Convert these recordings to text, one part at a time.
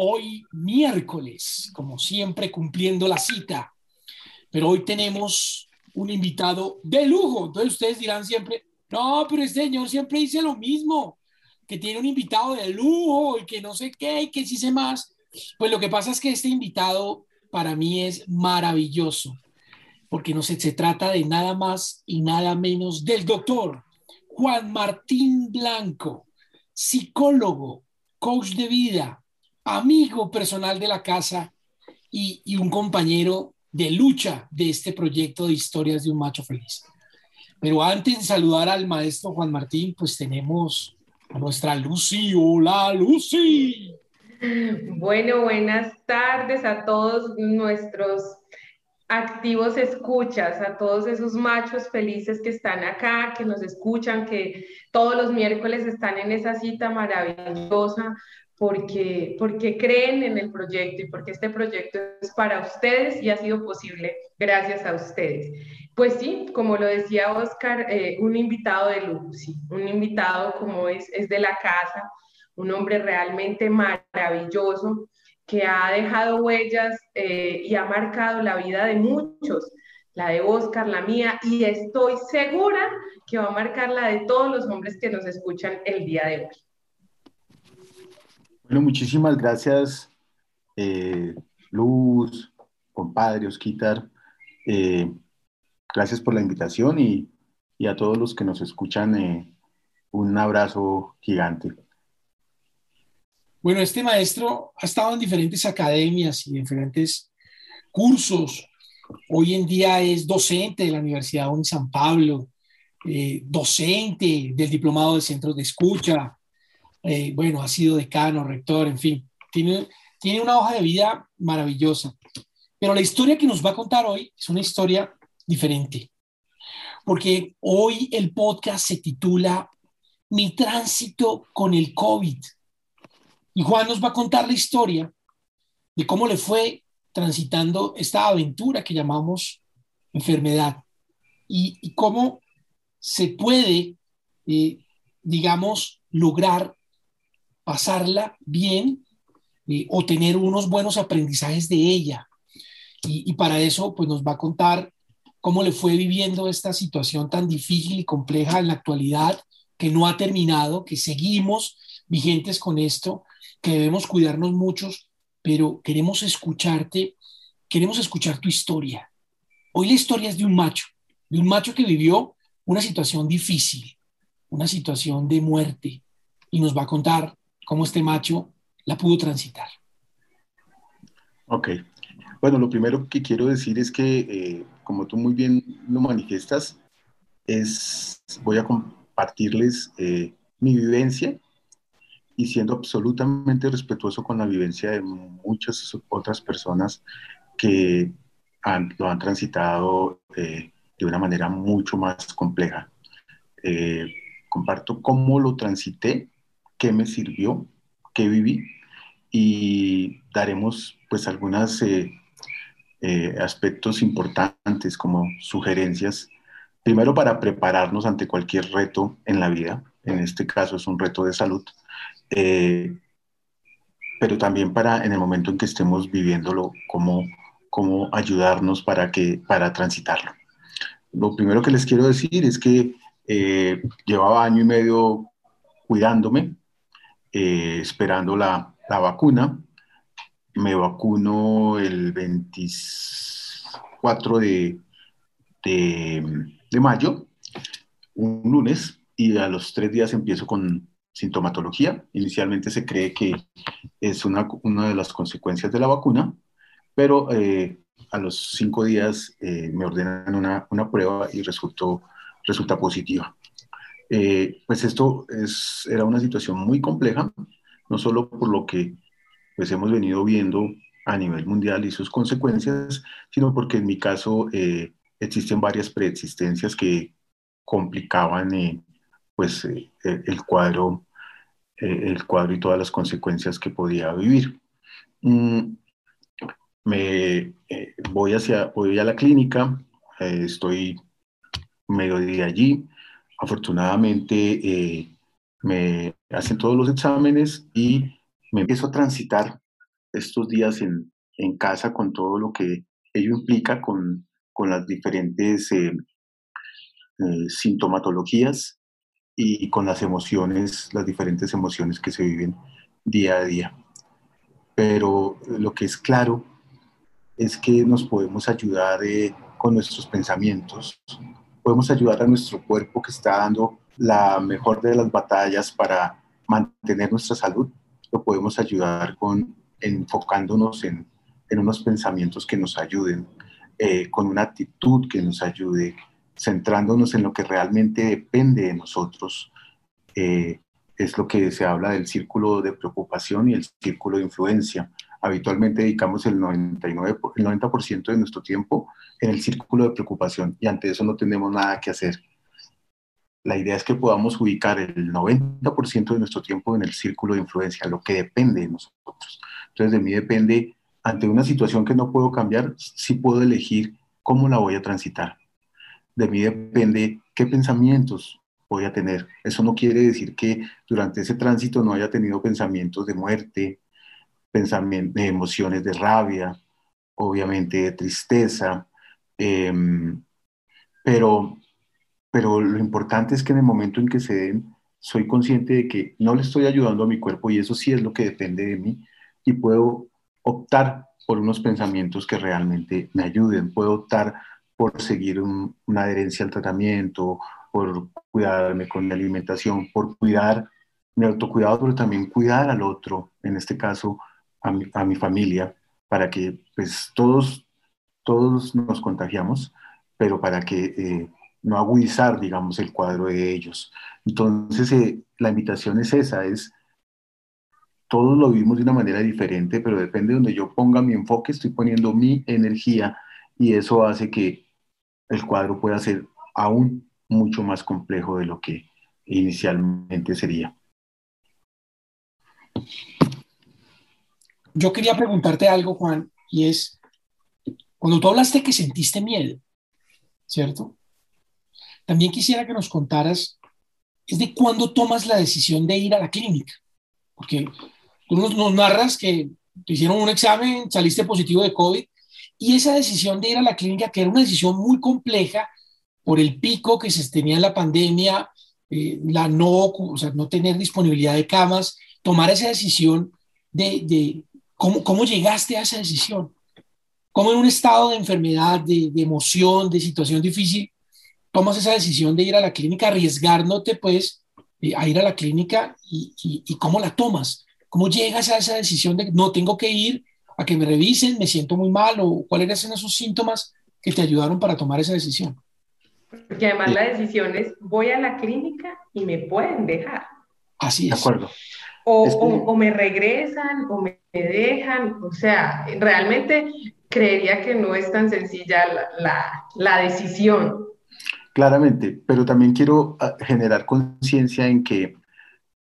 Hoy miércoles, como siempre cumpliendo la cita, pero hoy tenemos un invitado de lujo. Entonces ustedes dirán siempre, no, pero este señor siempre dice lo mismo, que tiene un invitado de lujo y que no sé qué y que sí sé más. Pues lo que pasa es que este invitado para mí es maravilloso, porque no se, se trata de nada más y nada menos del doctor Juan Martín Blanco, psicólogo, coach de vida, amigo personal de la casa y, un compañero de lucha de este proyecto de historias de un macho feliz. Pero antes de saludar al maestro Juan Martín, pues tenemos a nuestra Lucy. Hola, Lucy. Bueno, buenas tardes a todos nuestros activos escuchas, a todos esos machos felices que están acá, que nos escuchan, que todos los miércoles están en esa cita maravillosa, porque, porque creen en el proyecto y porque este proyecto es para ustedes y ha sido posible gracias a ustedes. Pues sí, como lo decía Oscar, eh, un invitado de lujo, un invitado como es, es de la casa, un hombre realmente maravilloso que ha dejado huellas eh, y ha marcado la vida de muchos, la de Oscar, la mía, y estoy segura que va a marcar la de todos los hombres que nos escuchan el día de hoy. Bueno, muchísimas gracias, eh, Luz, compadre, Osquitar. Eh, Gracias por la invitación y, a todos los que nos escuchan, eh, un abrazo gigante. Bueno, este maestro ha estado en diferentes academias y diferentes cursos. Hoy en día es docente de la Universidad de San Pablo, docente del Diplomado de Centros de Escucha. Eh, bueno, ha sido decano, rector, en fin. Tiene, tiene una hoja de vida maravillosa. Pero la historia que nos va a contar hoy es una historia diferente. Porque hoy el podcast se titula Mi tránsito con el COVID. Y Juan nos va a contar la historia de cómo le fue transitando esta aventura que llamamos enfermedad y, cómo se puede, eh, digamos, lograr pasarla bien eh, o tener unos buenos aprendizajes de ella. Y, y, para eso, pues nos va a contar cómo le fue viviendo esta situación tan difícil y compleja en la actualidad, que no ha terminado, que seguimos vigentes con esto, que debemos cuidarnos muchos, pero queremos escucharte, queremos escuchar tu historia. Hoy la historia es de un macho, de un macho que vivió una situación difícil, una situación de muerte, y nos va a contar cómo este macho la pudo transitar. Ok. Bueno, lo primero que quiero decir es que eh, como tú muy bien lo manifiestas, es, voy a compartirles eh, mi vivencia y siendo absolutamente respetuoso con la vivencia de muchas otras personas que lo han transitado eh, de una manera mucho más compleja. Eh, comparto cómo lo transité, qué me sirvió, qué viví y daremos pues algunas eh, aspectos importantes como sugerencias, primero para prepararnos ante cualquier reto en la vida, en este caso es un reto de salud, eh, pero también para en el momento en que estemos viviéndolo, cómo, cómo ayudarnos para, que, para transitarlo. Lo primero que les quiero decir es que eh, llevaba año y medio cuidándome, esperando la, la vacuna, me vacuno el 24 de, de, mayo, un lunes, y a los tres días empiezo con sintomatología. Inicialmente se cree que es una, una de las consecuencias de la vacuna, pero eh, a los cinco días eh, me ordenan una, una, prueba y resultó, resulta positiva. Eh, pues esto es, era una situación muy compleja, no solo por lo que pues hemos venido viendo a nivel mundial y sus consecuencias, sino porque en mi caso eh, existen varias preexistencias que complicaban eh, pues, el, cuadro, el cuadro y todas las consecuencias que podía vivir. Mm, me voy, hacia, voy a la clínica, estoy medio día allí, afortunadamente me hacen todos los exámenes y me empiezo a transitar estos días en, en casa con todo lo que ello implica, con, con las diferentes eh, eh, sintomatologías y con las emociones, las diferentes emociones que se viven día a día. Pero lo que es claro es que nos podemos ayudar eh, con nuestros pensamientos, podemos ayudar a nuestro cuerpo que está dando la mejor de las batallas para mantener nuestra salud, lo podemos ayudar con enfocándonos en, en unos pensamientos que nos ayuden, eh, con una actitud que nos ayude, centrándonos en lo que realmente depende de nosotros. Eh, es lo que se habla del círculo de preocupación y el círculo de influencia. Habitualmente dedicamos el, 99, el 90% de nuestro tiempo en el círculo de preocupación y ante eso no tenemos nada que hacer. La idea es que podamos ubicar el 90% de nuestro tiempo en el círculo de influencia, lo que depende de nosotros. Entonces, de mí depende, ante una situación que no puedo cambiar, si puedo elegir cómo la voy a transitar. De mí depende qué pensamientos voy a tener. Eso no quiere decir que durante ese tránsito no haya tenido pensamientos de muerte, pensamientos, emociones de rabia, obviamente de tristeza, em, pero, pero lo importante es que en el momento en que se den, soy consciente de que no le estoy ayudando a mi cuerpo y eso sí es lo que depende de mí, y puedo optar por unos pensamientos que realmente me ayuden. Puedo optar por seguir una adherencia al tratamiento, por cuidarme con mi alimentación, por cuidar mi autocuidado, pero también cuidar al otro, en este caso a mi, familia, para que pues todos, todos nos contagiamos, pero para que eh, no agudizar, digamos, el cuadro de ellos. Entonces, eh, la invitación es esa, es todos lo vivimos de una manera diferente, pero depende de donde yo ponga mi enfoque, estoy poniendo mi energía y eso hace que el cuadro pueda ser aún mucho más complejo de lo que inicialmente sería. Yo quería preguntarte algo, Juan, y es, cuando tú hablaste que sentiste miedo, ¿cierto? También quisiera que nos contaras, es de cuándo tomas la decisión de ir a la clínica, porque Tú nos, narras que te hicieron un examen, saliste positivo de COVID y esa decisión de ir a la clínica, que era una decisión muy compleja por el pico que se tenía en la pandemia, eh, la no, o sea, no tener disponibilidad de camas, tomar esa decisión de, de ¿cómo, cómo llegaste a esa decisión. ¿Cómo en un estado de enfermedad, de, de, emoción, de situación difícil, tomas esa decisión de ir a la clínica, arriesgándote pues eh, a ir a la clínica y, y, y cómo la tomas? ¿Cómo llegas a esa decisión de no tengo que ir a que me revisen, me siento muy mal o cuáles eran esos síntomas que te ayudaron para tomar esa decisión? Porque además la decisión es voy a la clínica y me pueden dejar. Así es. De acuerdo. O, o, me regresan o me dejan. O sea, realmente creería que no es tan sencilla la, la, la decisión. Claramente, pero también quiero ah, generar conciencia en que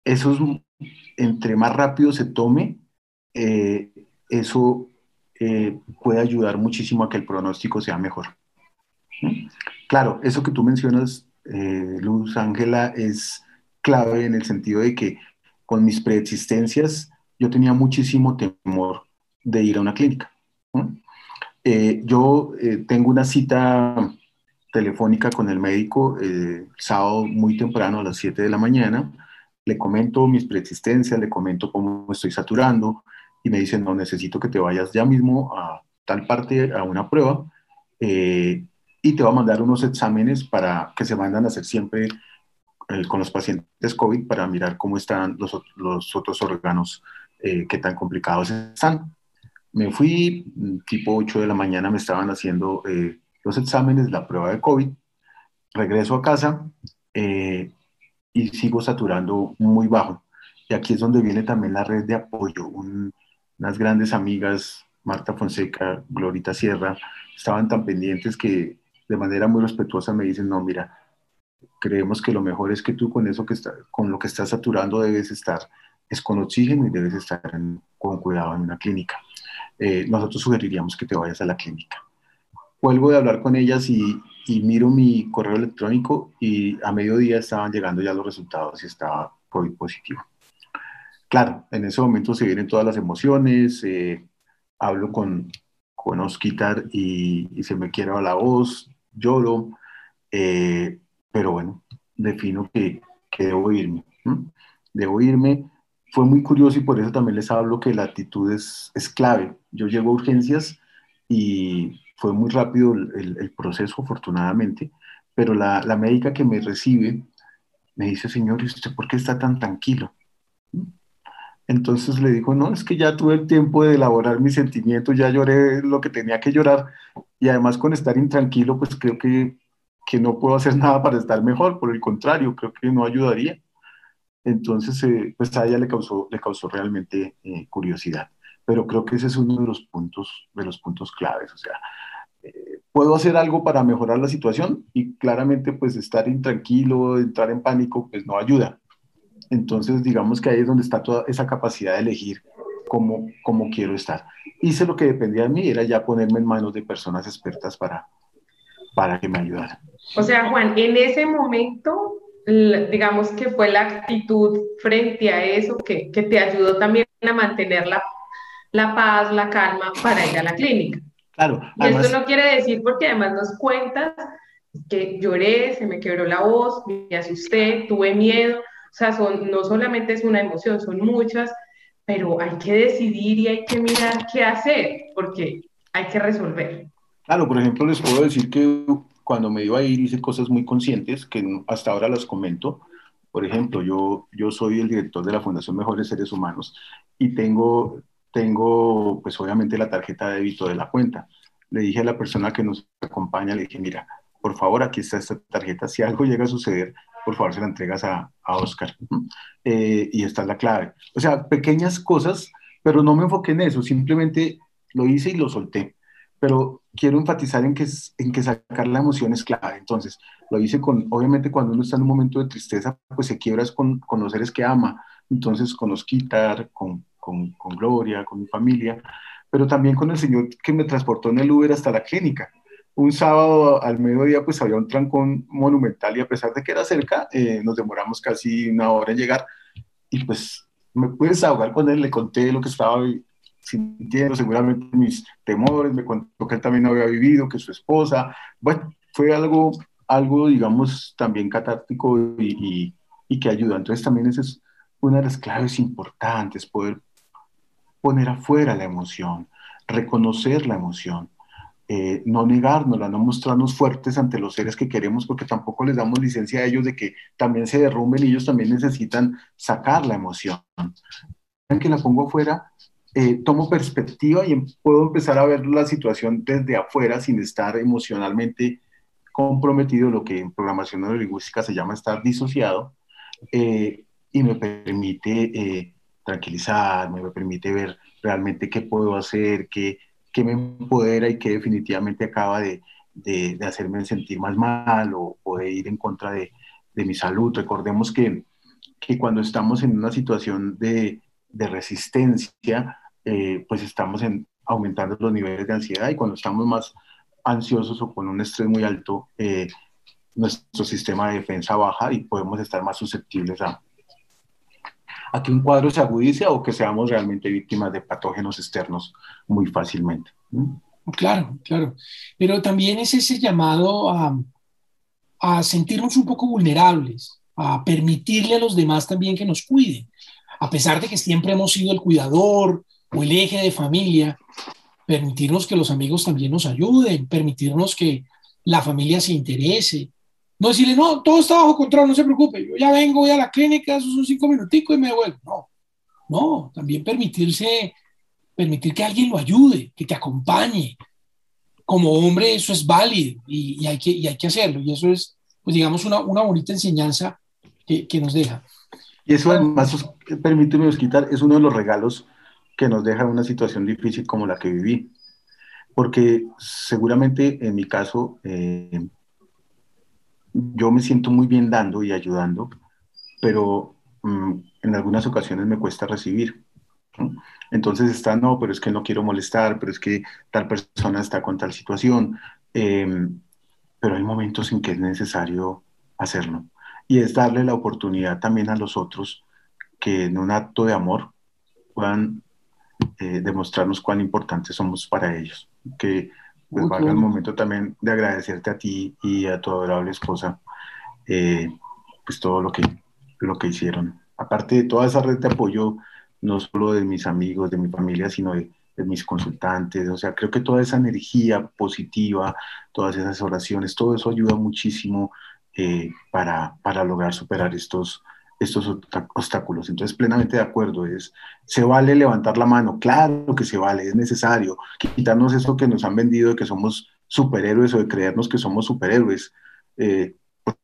esos entre más rápido se tome, eh, eso eh, puede ayudar muchísimo a que el pronóstico sea mejor. Claro, eso que tú mencionas, eh, Luz Ángela, es clave en el sentido de que con mis preexistencias yo tenía muchísimo temor de ir a una clínica. yo tengo una cita telefónica con el médico el sábado muy temprano a las 7 de la mañana le comento mis preexistencias, le comento cómo estoy saturando y me dicen, no, necesito que te vayas ya mismo a tal parte, a una prueba, eh, y te va a mandar unos exámenes para que se mandan a hacer siempre eh, con los pacientes COVID para mirar cómo están los, los otros órganos, eh, qué tan complicados están. Me fui, tipo 8 de la mañana me estaban haciendo los exámenes, la prueba de COVID, regreso a casa, y sigo saturando muy bajo. Y aquí es donde viene también la red de apoyo, un, unas grandes amigas, Marta Fonseca, Glorita Sierra, estaban tan pendientes que de manera muy respetuosa me dicen, no, mira, creemos que lo mejor es que tú con eso que está, con lo que estás saturando debes estar es con oxígeno y debes estar con cuidado en una clínica. Eh, nosotros sugeriríamos que te vayas a la clínica. Vuelvo de hablar con ellas y, y, miro mi correo electrónico y a mediodía estaban llegando ya los resultados y estaba COVID positivo. Claro, en ese momento se vienen todas las emociones, eh, hablo con, con Osquitar y, y, se me quiebra la voz, lloro, eh, pero bueno, defino que, debo irme. Debo irme fue muy curioso y por eso también les hablo que la actitud es, es clave. Yo llego a urgencias y fue muy rápido el, el proceso, afortunadamente, pero la, la, médica que me recibe me dice, señor, ¿y usted por qué está tan tranquilo? Entonces le digo, no, es que ya tuve el tiempo de elaborar mis sentimientos, ya lloré lo que tenía que llorar y además con estar intranquilo, pues creo que, que no puedo hacer nada para estar mejor, por el contrario, creo que no ayudaría. Entonces, eh, pues a ella le causó, le causó realmente eh, curiosidad. Pero creo que ese es uno de los puntos, de los puntos claves. O sea, eh, puedo hacer algo para mejorar la situación y claramente pues estar intranquilo, entrar en pánico, pues no ayuda. Entonces, digamos que ahí es donde está toda esa capacidad de elegir cómo, cómo quiero estar. Hice lo que dependía de mí, era ya ponerme en manos de personas expertas para, para que me ayudaran. O sea, Juan, en ese momento digamos que fue la actitud frente a eso que, que te ayudó también a mantener la, la, paz, la calma para ir a la clínica. Claro. Y esto no quiere decir, porque además nos cuentas que lloré, se me quebró la voz, me asusté, tuve miedo. O sea, son, no solamente es una emoción, son muchas, pero hay que decidir y hay que mirar qué hacer, porque hay que resolver. Claro, por ejemplo, les puedo decir que cuando me iba a ir hice cosas muy conscientes que hasta ahora las comento. Por ejemplo, yo, yo soy el director de la Fundación Mejores Seres Humanos y tengo, tengo, pues obviamente la tarjeta de débito de la cuenta. Le dije a la persona que nos acompaña, le dije, mira, por favor, aquí está esta tarjeta. Si algo llega a suceder, por favor, se la entregas a, a Oscar. Eh, y esta es la clave. O sea, pequeñas cosas, pero no me enfoqué en eso, simplemente lo hice y lo solté pero quiero enfatizar en que, en que sacar la emoción es clave. Entonces, lo hice con, obviamente cuando uno está en un momento de tristeza, pues se quiebra con, con los seres que ama. Entonces, con Osquitar, con, con, con Gloria, con mi familia, pero también con el señor que me transportó en el Uber hasta la clínica. Un sábado al mediodía, pues había un trancón monumental y a pesar de que era cerca, eh, nos demoramos casi una hora en llegar. Y pues me pude desahogar con él, le conté lo que estaba sintiendo seguramente mis temores, me contó que él también había vivido, que su esposa, bueno, fue algo, algo digamos, también catártico y, y, que ayuda. Entonces también esa es una de las claves importantes, poder poner afuera la emoción, reconocer la emoción, eh, no negárnosla, no mostrarnos fuertes ante los seres que queremos, porque tampoco les damos licencia a ellos de que también se derrumben y ellos también necesitan sacar la emoción. Que la pongo afuera, eh, tomo perspectiva y em, puedo empezar a ver la situación desde afuera sin estar emocionalmente comprometido, lo que en programación neurolingüística se llama estar disociado, eh, y me permite eh, tranquilizarme, me permite ver realmente qué puedo hacer, qué, qué me empodera y qué definitivamente acaba de, de, de, hacerme sentir más mal o, o de ir en contra de, de mi salud. Recordemos que, que, cuando estamos en una situación de, de resistencia, eh, pues estamos en, aumentando los niveles de ansiedad y cuando estamos más ansiosos o con un estrés muy alto, eh, nuestro sistema de defensa baja y podemos estar más susceptibles a, a que un cuadro se agudice o que seamos realmente víctimas de patógenos externos muy fácilmente. Claro, claro. Pero también es ese llamado a, a sentirnos un poco vulnerables, a permitirle a los demás también que nos cuiden. A pesar de que siempre hemos sido el cuidador, el eje de familia, permitirnos que los amigos también nos ayuden, permitirnos que la familia se interese. No decirle, no, todo está bajo control, no se preocupe, yo ya vengo, voy a la clínica, esos son cinco minuticos y me devuelvo. No, no, también permitirse, permitir que alguien lo ayude, que te acompañe. Como hombre eso es válido y, hay, que, hay que hacerlo. Y eso es, pues digamos, una, una bonita enseñanza que, que nos deja. Y eso además, permíteme quitar, es uno de los regalos que nos deja una situación difícil como la que viví. Porque seguramente en mi caso, eh, yo me siento muy bien dando y ayudando, pero mm, en algunas ocasiones me cuesta recibir. Entonces está, no, pero es que no quiero molestar, pero es que tal persona está con tal situación. Em, pero hay momentos en que es necesario hacerlo. Y es darle la oportunidad también a los otros que en un acto de amor puedan eh, demostrarnos cuán importantes somos para ellos. Que pues valga el momento también de agradecerte a ti y a tu adorable esposa, eh, pues todo lo que, lo que hicieron. Aparte de toda esa red de apoyo, no solo de mis amigos, de mi familia, sino de, mis consultantes. O sea, creo que toda esa energía positiva, todas esas oraciones, todo eso ayuda muchísimo eh, para, para lograr superar estos, estos obstáculos. Entonces, plenamente de acuerdo, es, se vale levantar la mano, claro que se vale, es necesario quitarnos eso que nos han vendido de que somos superhéroes o de creernos que somos superhéroes. Eh,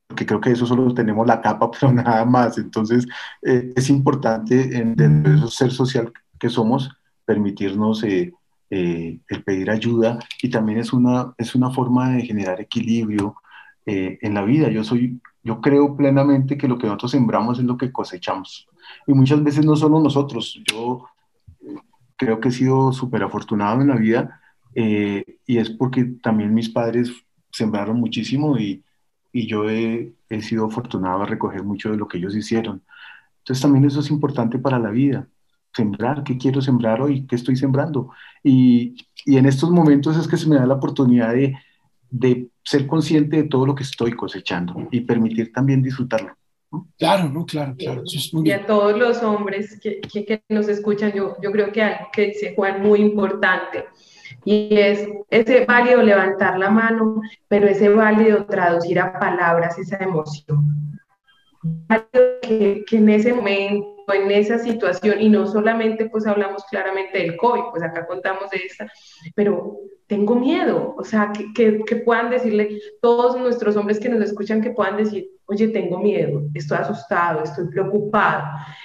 porque creo que eso solo tenemos la capa, pero nada más. Entonces, eh, es importante, en, dentro de ser social que somos, permitirnos eh, el pedir ayuda y también es una, es una forma de generar equilibrio en la vida. Yo, soy, yo creo plenamente que lo que nosotros sembramos es lo que cosechamos. Y muchas veces no solo nosotros. Yo creo que he sido súper afortunado en la vida y es porque también mis padres sembraron muchísimo y y yo he, he, sido afortunado a recoger mucho de lo que ellos hicieron. Entonces también eso es importante para la vida, sembrar, qué quiero sembrar hoy, qué estoy sembrando. Y, y en estos momentos es que se me da la oportunidad de, de, ser consciente de todo lo que estoy cosechando y permitir también disfrutarlo. Claro, no, claro, claro. y a todos los hombres que, que, que, nos escuchan, yo, yo creo que algo que dice Juan muy importante y es ese válido levantar la mano, pero ese válido traducir a palabras esa emoción. Que, que, en ese momento, en esa situación, y no solamente pues hablamos claramente del COVID, pues acá contamos de esta, pero tengo miedo, o sea, que, que, puedan decirle todos nuestros hombres que nos escuchan, que puedan decir, oye, tengo miedo, estoy asustado, estoy preocupado,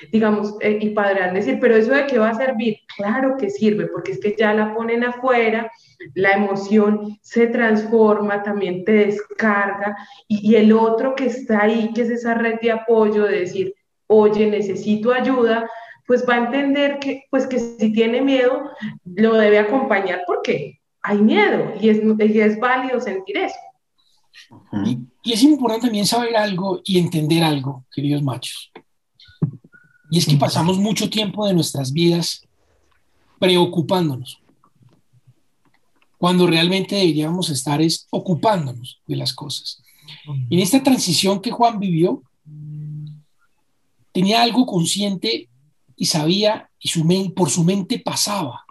digamos, eh, y podrán decir, pero eso de qué va a servir, claro que sirve, porque es que ya la ponen afuera, la emoción se transforma, también te descarga, y, y el otro que está ahí, que es esa red de apoyo de decir, oye, necesito ayuda, pues va a entender que, pues que si tiene miedo, lo debe acompañar. Porque hay miedo y es, y es válido sentir eso. Y, es importante también saber algo y entender algo, queridos machos. Y es que pasamos mucho tiempo de nuestras vidas preocupándonos, cuando realmente deberíamos estar es ocupándonos de las cosas. En esta transición que Juan vivió, tenía algo consciente y sabía y su por su mente pasaba.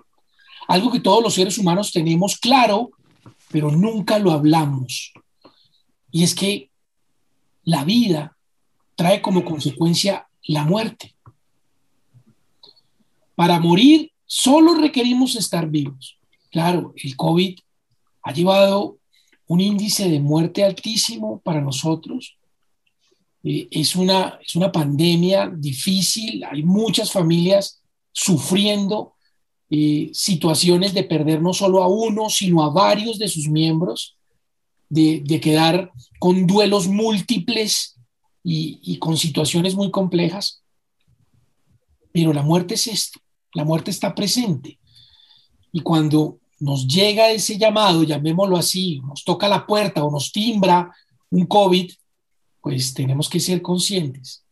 Algo que todos los seres humanos tenemos claro, pero nunca lo hablamos. Y es que la vida trae como consecuencia la muerte. Para morir solo requerimos estar vivos. Claro, el COVID ha llevado un índice de muerte altísimo para nosotros. Eh, es, una, es una pandemia difícil, hay muchas familias sufriendo eh, situaciones de perder no solo a uno, sino a varios de sus miembros de, quedar con duelos múltiples y, con situaciones muy complejas. Pero la muerte es esto, la muerte está presente. Y cuando nos llega ese llamado, llamémoslo así, nos toca la puerta o nos timbra un COVID, pues tenemos que ser conscientes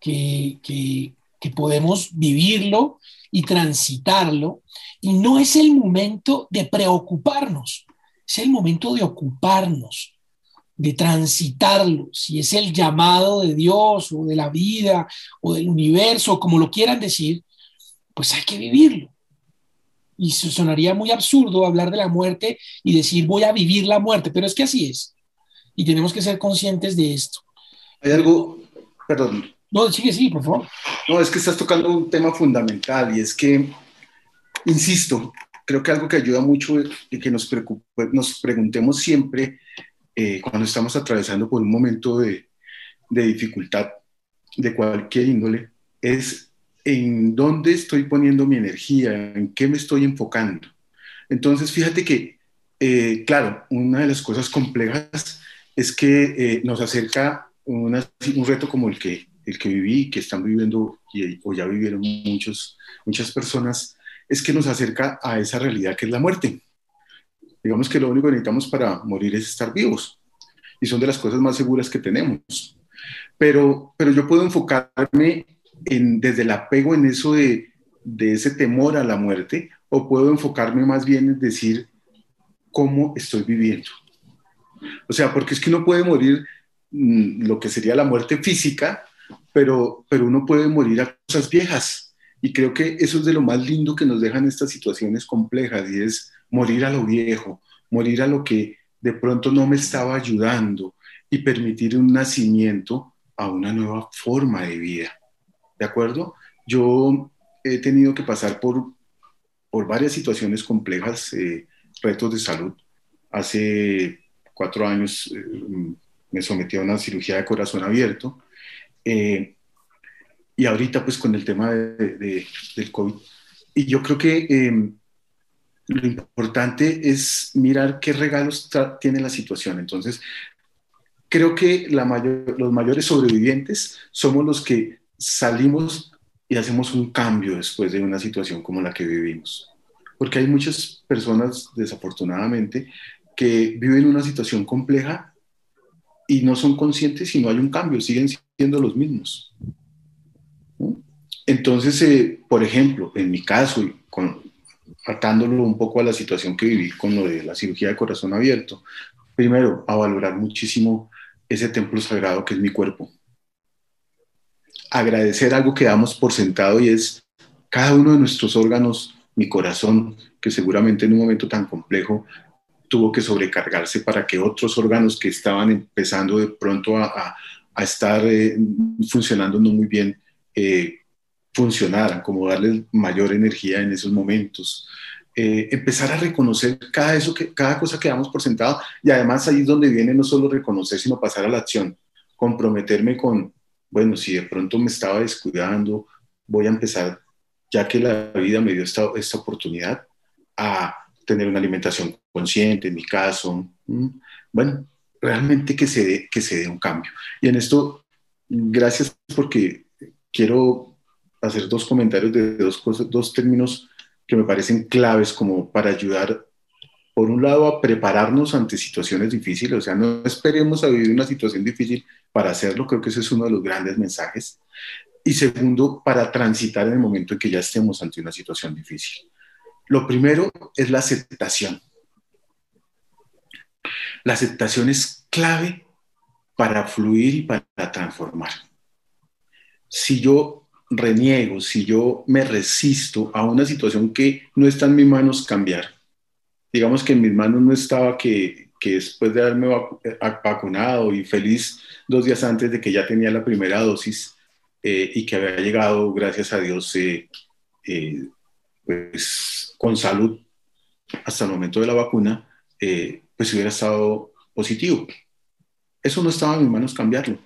que, que, que podemos vivirlo y transitarlo. Y no es el momento de preocuparnos, es el momento de ocuparnos, de transitarlo, si es el llamado de Dios o de la vida o del universo, como lo quieran decir, pues hay que vivirlo. Y sonaría muy absurdo hablar de la muerte y decir voy a vivir la muerte, pero es que así es. Y tenemos que ser conscientes de esto. Hay algo, perdón. No, sigue, sí, por favor. No, es que estás tocando un tema fundamental y es que, insisto, creo que algo que ayuda mucho y que nos, nos preguntemos siempre eh, cuando estamos atravesando por un momento de, de, dificultad de cualquier índole es en dónde estoy poniendo mi energía, en qué me estoy enfocando. Entonces, fíjate que, eh, claro, una de las cosas complejas es que eh, nos acerca un reto como el que, el que viví, que están viviendo o ya vivieron muchos, muchas personas, es que nos acerca a esa realidad que es la muerte. Digamos que lo único que necesitamos para morir es estar vivos y son de las cosas más seguras que tenemos. Pero, pero yo puedo enfocarme en, desde el apego en eso de, de ese temor a la muerte o puedo enfocarme más bien en decir cómo estoy viviendo. O sea, porque es que uno puede morir mm, lo que sería la muerte física, pero, pero uno puede morir a cosas viejas. Y creo que eso es de lo más lindo que nos dejan estas situaciones complejas y es morir a lo viejo, morir a lo que de pronto no me estaba ayudando y permitir un nacimiento a una nueva forma de vida. ¿De acuerdo? Yo he tenido que pasar por, por varias situaciones complejas, eh, retos de salud. Hace cuatro años eh, me sometí a una cirugía de corazón abierto eh, y ahorita pues con el tema de, del COVID. Y yo creo que em, lo importante es mirar qué regalos tiene la situación. Entonces, creo que la los mayores sobrevivientes somos los que salimos y hacemos un cambio después de una situación como la que vivimos. Porque hay muchas personas, desafortunadamente, que viven una situación compleja y no son conscientes y no hay un cambio, siguen los mismos. Entonces, eh, por ejemplo, en mi caso, con, atándolo un poco a la situación que viví con lo de la cirugía de corazón abierto, primero, a valorar muchísimo ese templo sagrado que es mi cuerpo. Agradecer algo que damos por sentado y es cada uno de nuestros órganos, mi corazón, que seguramente en un momento tan complejo tuvo que sobrecargarse para que otros órganos que estaban empezando de pronto a, estar eh, funcionando no muy bien, eh, funcionaran, como darles mayor energía en esos momentos. Eh, empezar a reconocer cada, eso que, cada cosa que damos por sentado y además ahí es donde viene no solo reconocer, sino pasar a la acción, comprometerme con, bueno, si de pronto me estaba descuidando, voy a empezar, ya que la vida me dio esta, esta oportunidad, a tener una alimentación consciente, en mi caso. Bueno, realmente que se, dé, que se dé un cambio. Y en esto, gracias porque quiero hacer dos comentarios de dos, cosas, dos términos que me parecen claves como para ayudar, por un lado, a prepararnos ante situaciones difíciles, o sea, no esperemos a vivir una situación difícil para hacerlo, creo que ese es uno de los grandes mensajes. Y segundo, para transitar en el momento en que ya estemos ante una situación difícil. Lo primero es la aceptación. La aceptación es clave para fluir y para transformar. Si yo reniego, si yo me resisto a una situación que no está en mis manos cambiar, digamos que en mis manos no estaba que, después de haberme vacunado y feliz dos días antes de que ya tenía la primera dosis eh, y que había llegado, gracias a Dios, eh, eh, pues con salud hasta el momento de la vacuna, pues hubiera estado positivo. Eso no estaba en mis manos cambiarlo,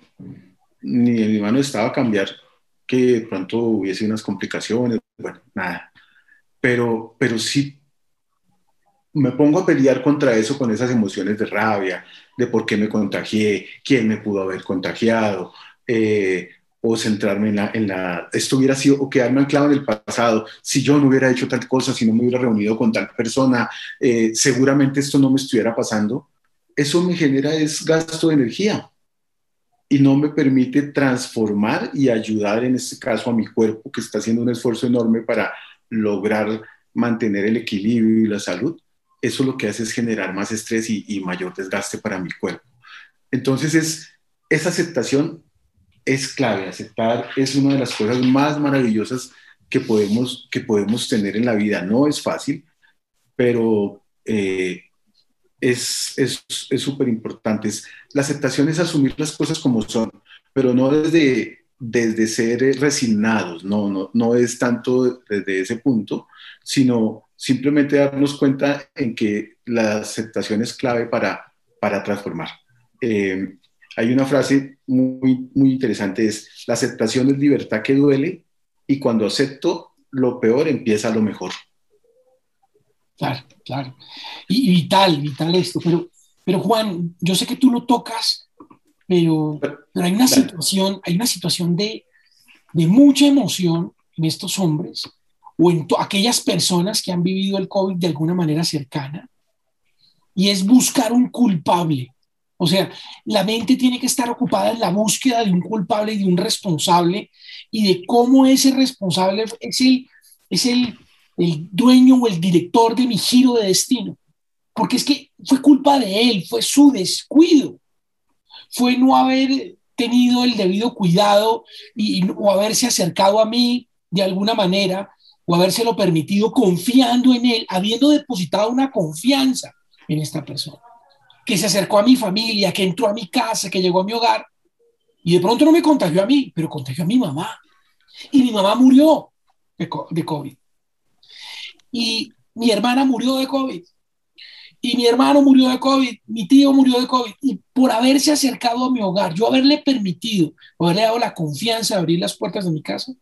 ni en mis manos estaba cambiar que de pronto hubiese unas complicaciones, bueno, nada. Pero, pero sí me pongo a pelear contra eso con esas emociones de rabia, de por qué me contagié, quién me pudo haber contagiado, eh, o centrarme en la, en esto hubiera sido, o quedarme anclado en el pasado, si yo no hubiera hecho tal cosa, si no me hubiera reunido con tal persona, eh, seguramente esto no me estuviera pasando. Eso me genera es gasto de energía y no me permite transformar y ayudar en este caso a mi cuerpo que está haciendo un esfuerzo enorme para lograr mantener el equilibrio y la salud, eso lo que hace es generar más estrés y, mayor desgaste para mi cuerpo. Entonces es, esa aceptación es clave, aceptar es una de las cosas más maravillosas que podemos, que podemos tener en la vida. No es fácil, pero eh, es súper es, importante. La aceptación es asumir las cosas como son, pero no desde, desde ser resignados, no, no, no es tanto desde ese punto, sino simplemente darnos cuenta en que la aceptación es clave para, para transformar. Eh, hay una frase muy, muy interesante, es, la aceptación es libertad que duele y cuando acepto lo peor empieza lo mejor. Claro, claro. Y, vital, vital esto. Pero, pero Juan, yo sé que tú lo tocas, pero, pero hay una situación, hay una situación de, de mucha emoción en estos hombres o en aquellas personas que han vivido el COVID de alguna manera cercana, y es buscar un culpable. O sea, la mente tiene que estar ocupada en la búsqueda de un culpable y de un responsable y de cómo ese responsable es el, es el, el dueño o el director de mi giro de destino. Porque es que fue culpa de él, fue su descuido, fue no haber tenido el debido cuidado y, o haberse acercado a mí de alguna manera o habérselo permitido confiando en él, habiendo depositado una confianza en esta persona, que se acercó a mi familia, que entró a mi casa, que llegó a mi hogar, y de pronto no me contagió a mí, pero contagió a mi mamá. Y mi mamá murió de, COVID. Y mi hermana murió de COVID. Y mi hermano murió de COVID, mi tío murió de COVID. Y por haberse acercado a mi hogar, yo haberle permitido, haberle dado la confianza de abrir las puertas de mi casa,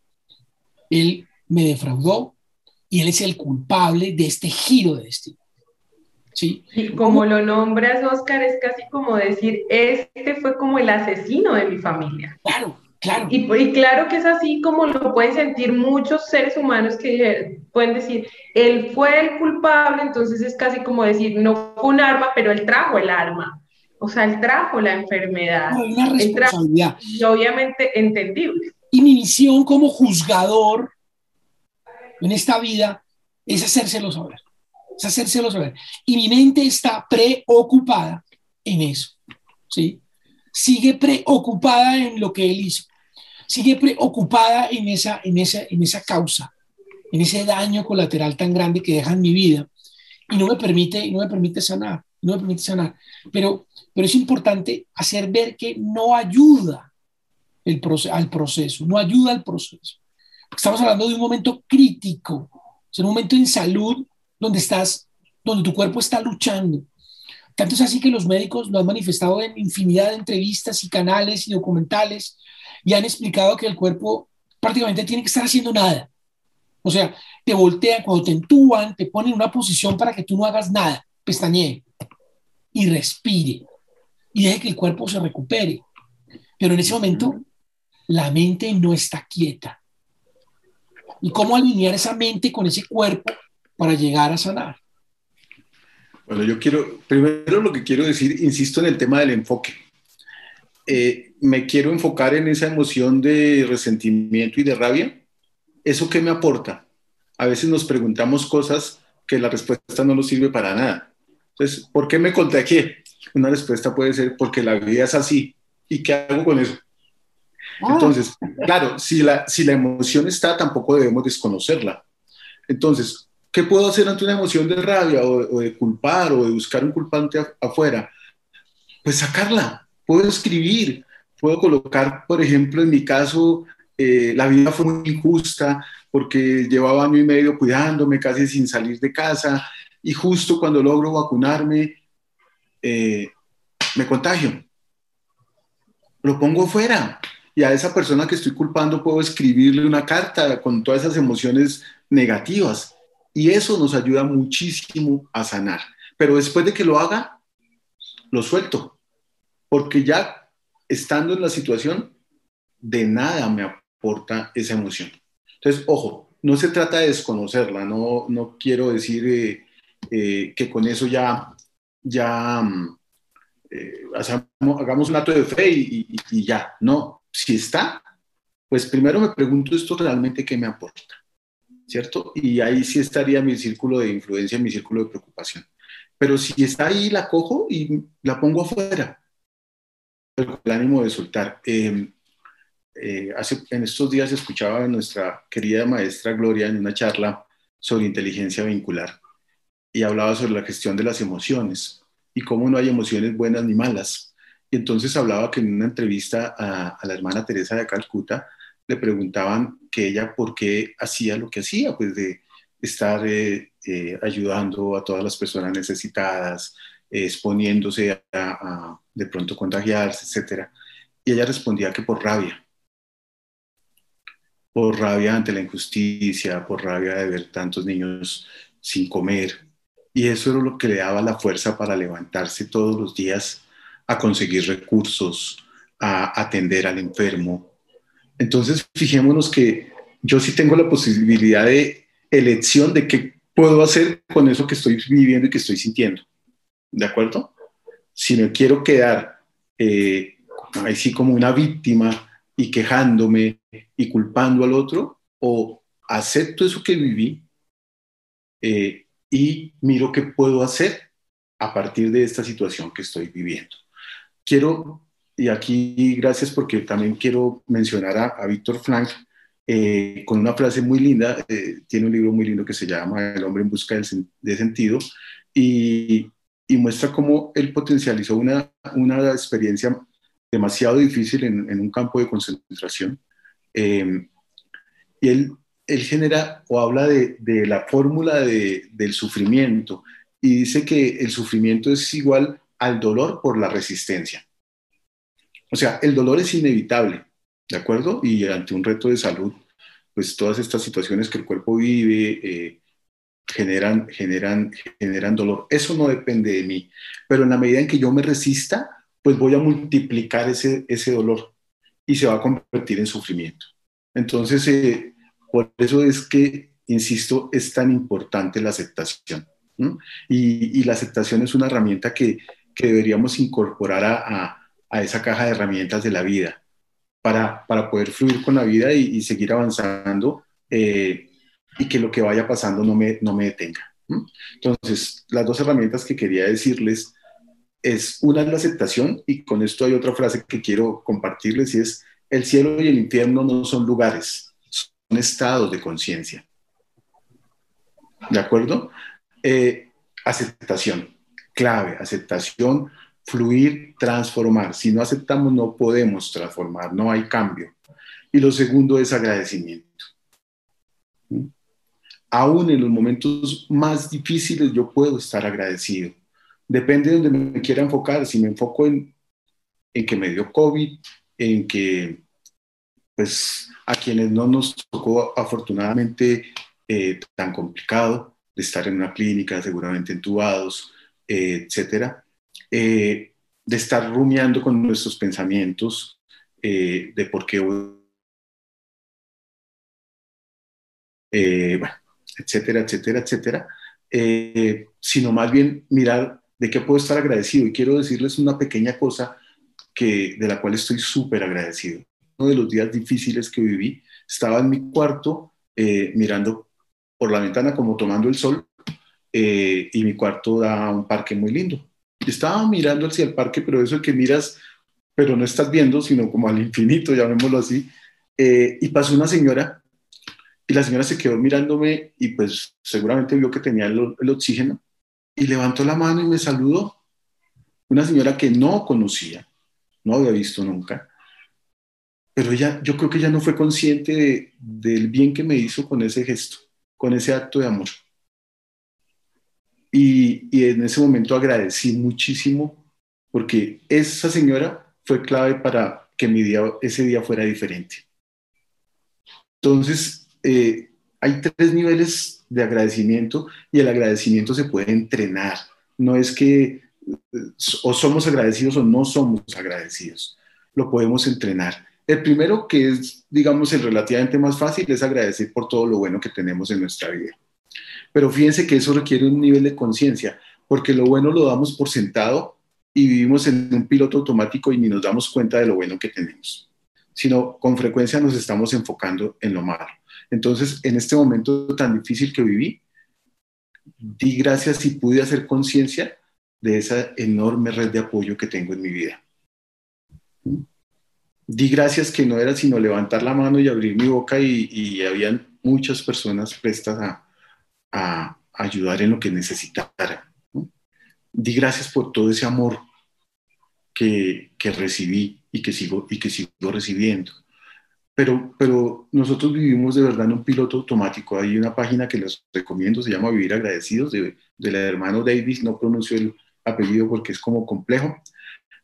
él me defraudó y él es el culpable de este giro de destino. ¿Sí? Y como lo nombras, Oscar, es casi como decir, este fue como el asesino de mi familia. Claro, claro. Y, y claro que es así como lo pueden sentir muchos seres humanos que pueden decir, él fue el culpable, entonces es casi como decir, no fue un arma, pero él trajo el arma. O sea, él trajo la enfermedad. una responsabilidad. y obviamente entendible. Y mi misión como juzgador en esta vida es hacérselo saber, es hacérselo saber. Y mi mente está preocupada en eso, ¿sí? Sigue preocupada en lo que él hizo, sigue preocupada en esa, en esa, en esa causa, en ese daño colateral tan grande que deja en mi vida y no me permite, no me permite sanar, no me permite sanar. Pero, pero es importante hacer ver que no ayuda el al proceso, no ayuda al proceso. Estamos hablando de un momento crítico, es un momento en salud donde estás, donde tu cuerpo está luchando. Tanto es así que los médicos lo han manifestado en infinidad de entrevistas y canales y documentales y han explicado que el cuerpo prácticamente tiene que estar haciendo nada. O sea, te voltean, cuando te entúan, te ponen en una posición para que tú no hagas nada, pestañee y respire y deje que el cuerpo se recupere. Pero en ese momento, la mente no está quieta y cómo alinear esa mente con ese cuerpo para llegar a sanar. Bueno, yo quiero, primero lo que quiero decir, insisto en el tema del enfoque. Eh, me quiero enfocar en esa emoción de resentimiento y de rabia. ¿Eso qué me aporta? A veces nos preguntamos cosas que la respuesta no nos sirve para nada. Entonces, ¿por qué me contagié? Una respuesta puede ser porque la vida es así. ¿Y qué hago con eso? Ah. Entonces, claro, si la, si la emoción está, tampoco debemos desconocerla. Entonces, ¿qué puedo hacer ante una emoción de rabia o, de culpar o de buscar un culpante afuera? Pues sacarla. Puedo escribir, puedo colocar, por ejemplo, en mi caso, eh, la vida fue muy injusta porque llevaba año y medio cuidándome, casi sin salir de casa, y justo cuando logro vacunarme, eh, me contagio. Lo pongo fuera y a esa persona que estoy culpando puedo escribirle una carta con todas esas emociones negativas y eso nos ayuda muchísimo a sanar. Pero después de que lo haga, lo suelto, porque ya estando en la situación, de nada me aporta esa emoción. Entonces, ojo, no se trata de desconocerla, no, no quiero decir eh, eh, que con eso ya, ya mm, eh, hagamos un acto de fe y ya, no, si está, pues primero me pregunto esto realmente qué me aporta, ¿cierto? Y ahí sí estaría mi círculo de influencia, mi círculo de preocupación. Pero si está ahí, la cojo y la pongo afuera, el ánimo de soltar. Em, eh, en estos días escuchaba a nuestra querida maestra Gloria en una charla sobre inteligencia vincular y hablaba sobre la gestión de las emociones y cómo no hay emociones buenas ni malas, y entonces hablaba que en una entrevista a, la hermana Teresa de Calcuta le preguntaban que ella por qué hacía lo que hacía, pues de estar eh, eh, ayudando a todas las personas necesitadas, exponiéndose a, de pronto contagiarse, etc. Y ella respondía que por rabia. por rabia ante la injusticia, por rabia de ver tantos niños sin comer. Y eso era lo que le daba la fuerza para levantarse todos los días a conseguir recursos, a atender al enfermo. Entonces, fijémonos que yo sí tengo la posibilidad de elección de qué puedo hacer con eso que estoy viviendo y que estoy sintiendo. ¿De acuerdo? Si me quiero quedar eh, así como una víctima y quejándome y culpando al otro, o acepto eso que viví eh, y miro qué puedo hacer a partir de esta situación que estoy viviendo. Quiero, y aquí gracias porque también quiero mencionar a, a Víctor Frank, eh, con una frase muy linda, eh, tiene un libro muy lindo que se llama El hombre en busca de sentido, y, y, muestra cómo él potencializó una, una experiencia demasiado difícil en, en un campo de concentración. Eh, y él, él genera o habla de, de la fórmula de, del sufrimiento y dice que el sufrimiento es igual al dolor por la resistencia. O sea, el dolor es inevitable, ¿de acuerdo? Y ante un reto de salud, pues todas estas situaciones que el cuerpo vive eh, generan, generan, generan dolor. Eso no depende de mí, pero en la medida en que yo me resista, pues voy a multiplicar ese, ese dolor y se va a convertir en sufrimiento. Entonces, eh, por eso es que, insisto, es tan importante la aceptación. Y, y, la aceptación es una herramienta que, que deberíamos incorporar a, a, a esa caja de herramientas de la vida para, para poder fluir con la vida y, seguir avanzando eh, y que lo que vaya pasando no me, no me detenga. Entonces, las dos herramientas que quería decirles es una es la aceptación y con esto hay otra frase que quiero compartirles y es el cielo y el infierno no son lugares, son estados de conciencia. ¿De acuerdo? Eh, aceptación, clave, aceptación fluir, transformar. Si no aceptamos, no podemos transformar, no hay cambio. Y lo segundo es agradecimiento. ¿Mm? Aún en los momentos más difíciles yo puedo estar agradecido. Depende de donde me quiera enfocar. Si me enfoco en, en que me dio COVID, en que pues a quienes no nos tocó afortunadamente eh, tan complicado de estar en una clínica, seguramente entubados, eh, etcétera, eh, de estar rumiando con nuestros pensamientos eh, de por qué, eh, etcétera, etcétera, etcétera, eh, sino más bien mirar de qué puedo estar agradecido. Y quiero decirles una pequeña cosa que, de la cual estoy súper agradecido. Uno de los días difíciles que viví, estaba en mi cuarto mirando por la ventana como tomando el sol y mi cuarto da un parque muy lindo estaba mirando hacia el parque, pero eso que miras, pero no estás viendo, sino como al infinito, llamémoslo así, eh, y pasó una señora, y la señora se quedó mirándome y pues seguramente vio que tenía el, oxígeno, y levantó la mano y me saludó. Una señora que no conocía, no había visto nunca, pero ella, yo creo que ella no fue consciente de, del bien que me hizo con ese gesto, con ese acto de amor. Y, y, en ese momento agradecí muchísimo porque esa señora fue clave para que mi día, ese día fuera diferente. Entonces, eh, hay tres niveles de agradecimiento y el agradecimiento se puede entrenar. No es que o somos agradecidos o no somos agradecidos. Lo podemos entrenar. El primero, que es, digamos, el relativamente más fácil, es agradecer por todo lo bueno que tenemos en nuestra vida. Pero fíjense que eso requiere un nivel de conciencia, porque lo bueno lo damos por sentado y vivimos en un piloto automático y ni nos damos cuenta de lo bueno que tenemos, sino con frecuencia nos estamos enfocando en lo malo. Entonces, en este momento tan difícil que viví, di gracias y pude hacer conciencia de esa enorme red de apoyo que tengo en mi vida. Di gracias que no era sino levantar la mano y abrir mi boca y, y habían muchas personas prestas a, a ayudar en lo que necesitara. Di gracias por todo ese amor que, que, recibí y que, sigo, y que sigo recibiendo. Pero, pero nosotros vivimos de verdad en un piloto automático. Hay una página que les recomiendo, se llama Vivir Agradecidos, de, del hermano Davis, no pronuncio el apellido porque es como complejo,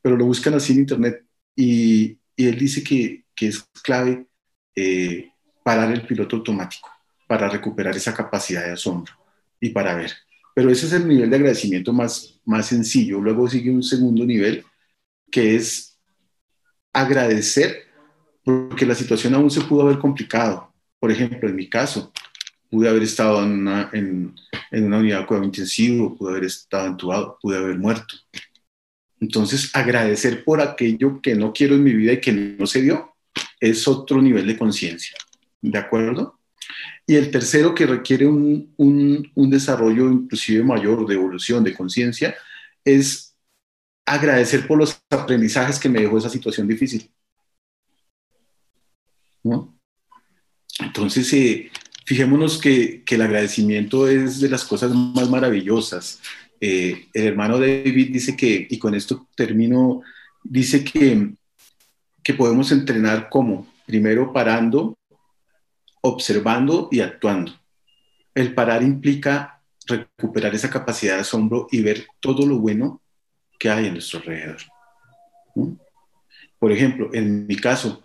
pero lo buscan así en internet y, y él dice que, que es clave eh, parar el piloto automático para recuperar esa capacidad de asombro y para ver. Pero ese es el nivel de agradecimiento más, más sencillo. Luego sigue un segundo nivel que es agradecer porque la situación aún se pudo haber complicado. Por ejemplo, en mi caso, pude haber estado en una, en, en una unidad de cuidado intensivo, pude haber estado entubado, pude haber muerto. Entonces, agradecer por aquello que no quiero en mi vida y que no se dio es otro nivel de conciencia. ¿De acuerdo? Y el tercero, que requiere un, un, un desarrollo inclusive mayor de evolución, de conciencia, es agradecer por los aprendizajes que me dejó esa situación difícil. ¿No? Entonces, eh, fijémonos que, que, el agradecimiento es de las cosas más maravillosas. Eh, el hermano David dice que, y con esto termino, dice que, que podemos entrenar como, primero parando, observando y actuando. El parar implica recuperar esa capacidad de asombro y ver todo lo bueno que hay en nuestro alrededor. Por ejemplo, en mi caso,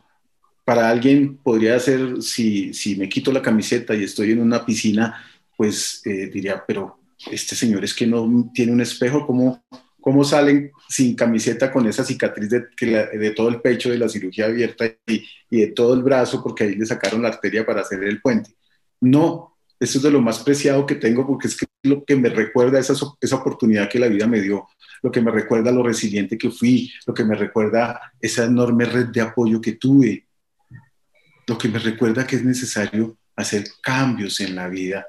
para alguien podría ser, si, si me quito la camiseta y estoy en una piscina, pues eh, diría, pero este señor es que no tiene un espejo, ¿cómo, cómo salen sin camiseta con esa cicatriz de, de, todo el pecho de la cirugía abierta y, y, de todo el brazo porque ahí le sacaron la arteria para hacer el puente? No, eso es de lo más preciado que tengo porque es que lo que me recuerda esa, esa oportunidad que la vida me dio, lo que me recuerda lo resiliente que fui, lo que me recuerda esa enorme red de apoyo que tuve, lo que me recuerda que es necesario hacer cambios en la vida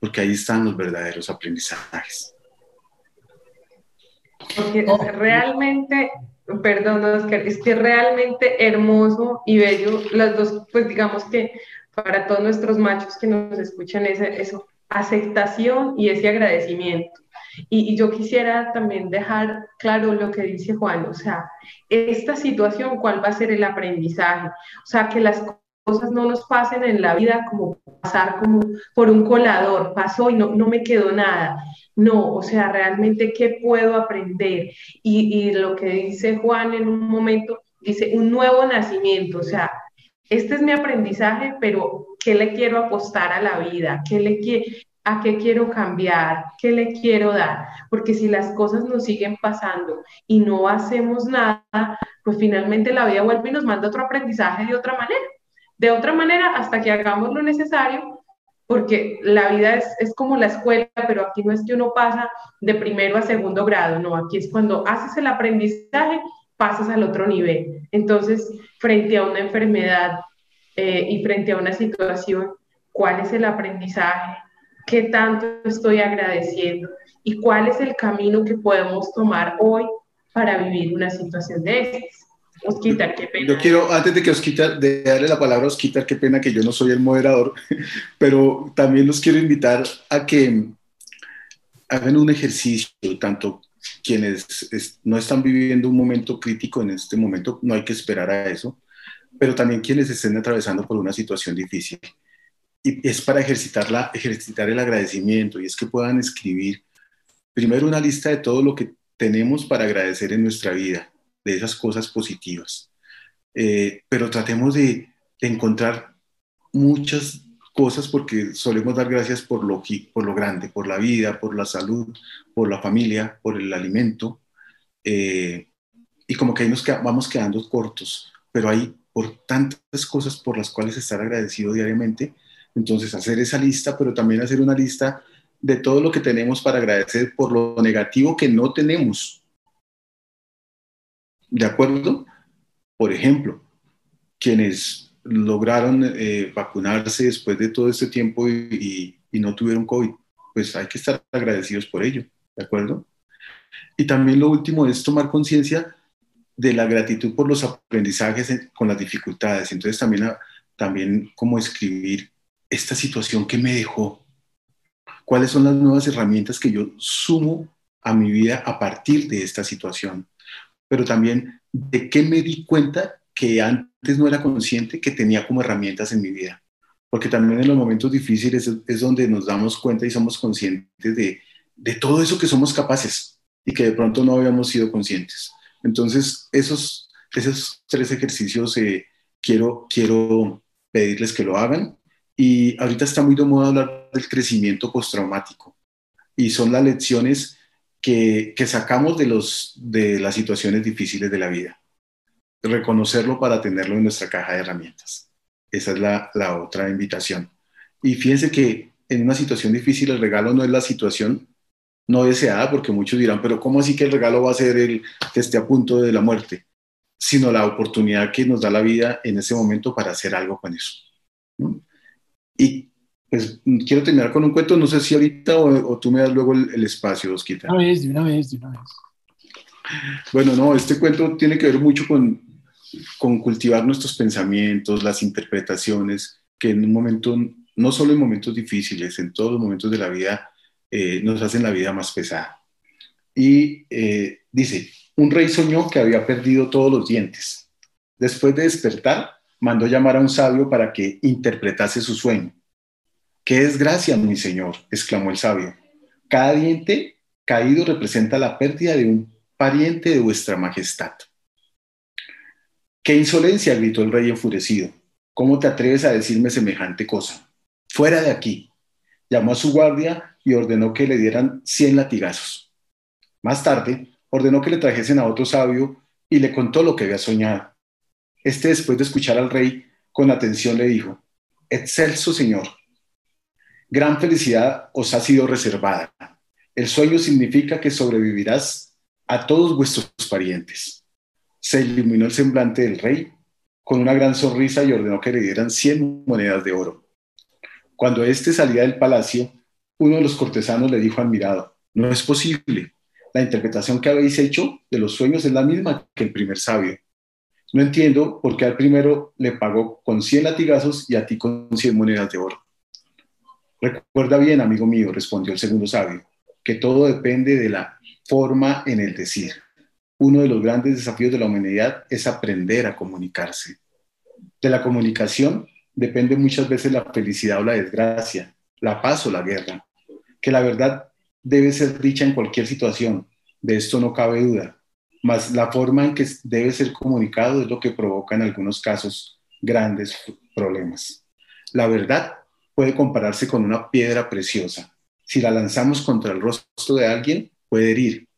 porque ahí están los verdaderos aprendizajes. Porque realmente, perdón, Oscar, es que realmente hermoso y bello, las dos, pues digamos que para todos nuestros machos que nos escuchan, es eso, aceptación y ese agradecimiento. Y, y, yo quisiera también dejar claro lo que dice Juan, o sea, esta situación, ¿cuál va a ser el aprendizaje? O sea, que las cosas no nos pasen en la vida como pasar como por un colador, pasó y no, no me quedó nada. No, o sea, realmente qué puedo aprender. Y, y lo que dice Juan en un momento, dice un nuevo nacimiento, o sea, este es mi aprendizaje, pero ¿qué le quiero apostar a la vida? ¿Qué le ¿A qué quiero cambiar? ¿Qué le quiero dar? Porque si las cosas nos siguen pasando y no hacemos nada, pues finalmente la vida vuelve y nos manda otro aprendizaje de otra manera de otra manera hasta que hagamos lo necesario, porque la vida es, es, como la escuela, pero aquí no es que uno pasa de primero a segundo grado, no, aquí es cuando haces el aprendizaje, pasas al otro nivel. Entonces, frente a una enfermedad eh, y frente a una situación, ¿cuál es el aprendizaje? ¿Qué tanto estoy agradeciendo? ¿Y cuál es el camino que podemos tomar hoy para vivir una situación de estas? Osquitar, qué pena. Yo quiero, antes de que Osquitar, de darle la palabra a Osquitar, qué pena que yo no soy el moderador, pero también los quiero invitar a que hagan un ejercicio, tanto quienes no están viviendo un momento crítico en este momento, no hay que esperar a eso, pero también quienes estén atravesando por una situación difícil. Y es para ejercitar, la, ejercitar el agradecimiento y es que puedan escribir primero una lista de todo lo que tenemos para agradecer en nuestra vida de esas cosas positivas. Eh, pero tratemos de, de, encontrar muchas cosas porque solemos dar gracias por lo, por lo grande, por la vida, por la salud, por la familia, por el alimento. Eh, y como que ahí nos vamos quedando cortos, pero hay por tantas cosas por las cuales estar agradecido diariamente. Entonces, hacer esa lista, pero también hacer una lista de todo lo que tenemos para agradecer por lo negativo que no tenemos, ¿De acuerdo? Por ejemplo, quienes lograron eh, vacunarse después de todo este tiempo y, no tuvieron COVID, pues hay que estar agradecidos por ello, ¿de acuerdo? Y también lo último es tomar conciencia de la gratitud por los aprendizajes con las dificultades. Entonces también, también como escribir esta situación que me dejó, cuáles son las nuevas herramientas que yo sumo a mi vida a partir de esta situación pero también de qué me di cuenta que antes no era consciente que tenía como herramientas en mi vida. Porque también en los momentos difíciles es, donde nos damos cuenta y somos conscientes de, de, todo eso que somos capaces y que de pronto no habíamos sido conscientes. Entonces, esos, esos tres ejercicios eh, quiero, quiero pedirles que lo hagan. Y ahorita está muy de moda hablar del crecimiento postraumático. Y son las lecciones que, sacamos de, los, de las situaciones difíciles de la vida. Reconocerlo para tenerlo en nuestra caja de herramientas. Esa es la, la otra invitación. Y fíjense que en una situación difícil el regalo no es la situación no deseada, porque muchos dirán, pero ¿cómo así que el regalo va a ser el que esté a punto de la muerte? Sino la oportunidad que nos da la vida en ese momento para hacer algo con eso. Y pues quiero terminar con un cuento, no sé si ahorita o, tú me das luego el, espacio, Osquita. Una vez, de una vez, de una vez. Bueno, no, este cuento tiene que ver mucho con, con cultivar nuestros pensamientos, las interpretaciones, que en un momento, no solo en momentos difíciles, en todos los momentos de la vida, eh, nos hacen la vida más pesada. Y eh, dice, un rey soñó que había perdido todos los dientes. Después de despertar, mandó llamar a un sabio para que interpretase su sueño. ¡Qué desgracia, mi señor! exclamó el sabio. Cada diente caído representa la pérdida de un pariente de vuestra majestad. ¡Qué insolencia! gritó el rey enfurecido. ¿Cómo te atreves a decirme semejante cosa? Fuera de aquí. Llamó a su guardia y ordenó que le dieran 100 latigazos. Más tarde, ordenó que le trajesen a otro sabio y le contó lo que había soñado. Este, después de escuchar al rey con atención, le dijo, Excelso Señor, gran felicidad os ha sido reservada. El sueño significa que sobrevivirás a todos vuestros parientes. Se iluminó el semblante del rey con una gran sonrisa y ordenó que le dieran 100 monedas de oro. Cuando éste salía del palacio, uno de los cortesanos le dijo admirado, no es posible. La interpretación que habéis hecho de los sueños es la misma que el primer sabio. No entiendo por qué al primero le pagó con 100 latigazos y a ti con 100 monedas de oro. Recuerda bien, amigo mío, respondió el segundo sabio, que todo depende de la forma en el decir. Uno de los grandes desafíos de la humanidad es aprender a comunicarse. De la comunicación depende muchas veces la felicidad o la desgracia, la paz o la guerra. Que la verdad debe ser dicha en cualquier situación, de esto no cabe duda más la forma en que debe ser comunicado es lo que provoca en algunos casos grandes problemas. La verdad puede compararse con una piedra preciosa. Si la lanzamos contra el rostro de alguien, puede herir,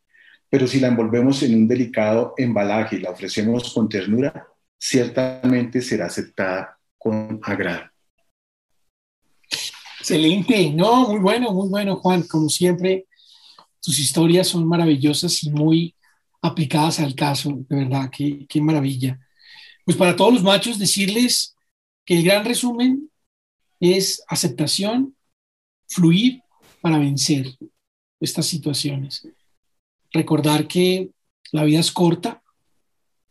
pero si la envolvemos en un delicado embalaje y la ofrecemos con ternura, ciertamente será aceptada con agrado. Excelente, no, muy bueno, muy bueno, Juan. Como siempre, tus historias son maravillosas y muy aplicadas al caso, de verdad, qué, qué maravilla. Pues para todos los machos decirles que el gran resumen es aceptación, fluir para vencer estas situaciones. Recordar que la vida es corta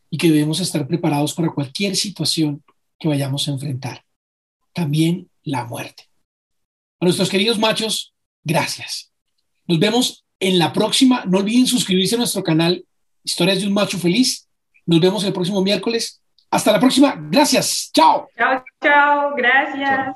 y que debemos estar preparados para cualquier situación que vayamos a enfrentar. También la muerte. A nuestros queridos machos, gracias. Nos vemos en la próxima. No olviden suscribirse a nuestro canal Historias de un macho feliz. Nos vemos el próximo miércoles. Hasta la próxima. Gracias. Chao. Chao, chao. Gracias.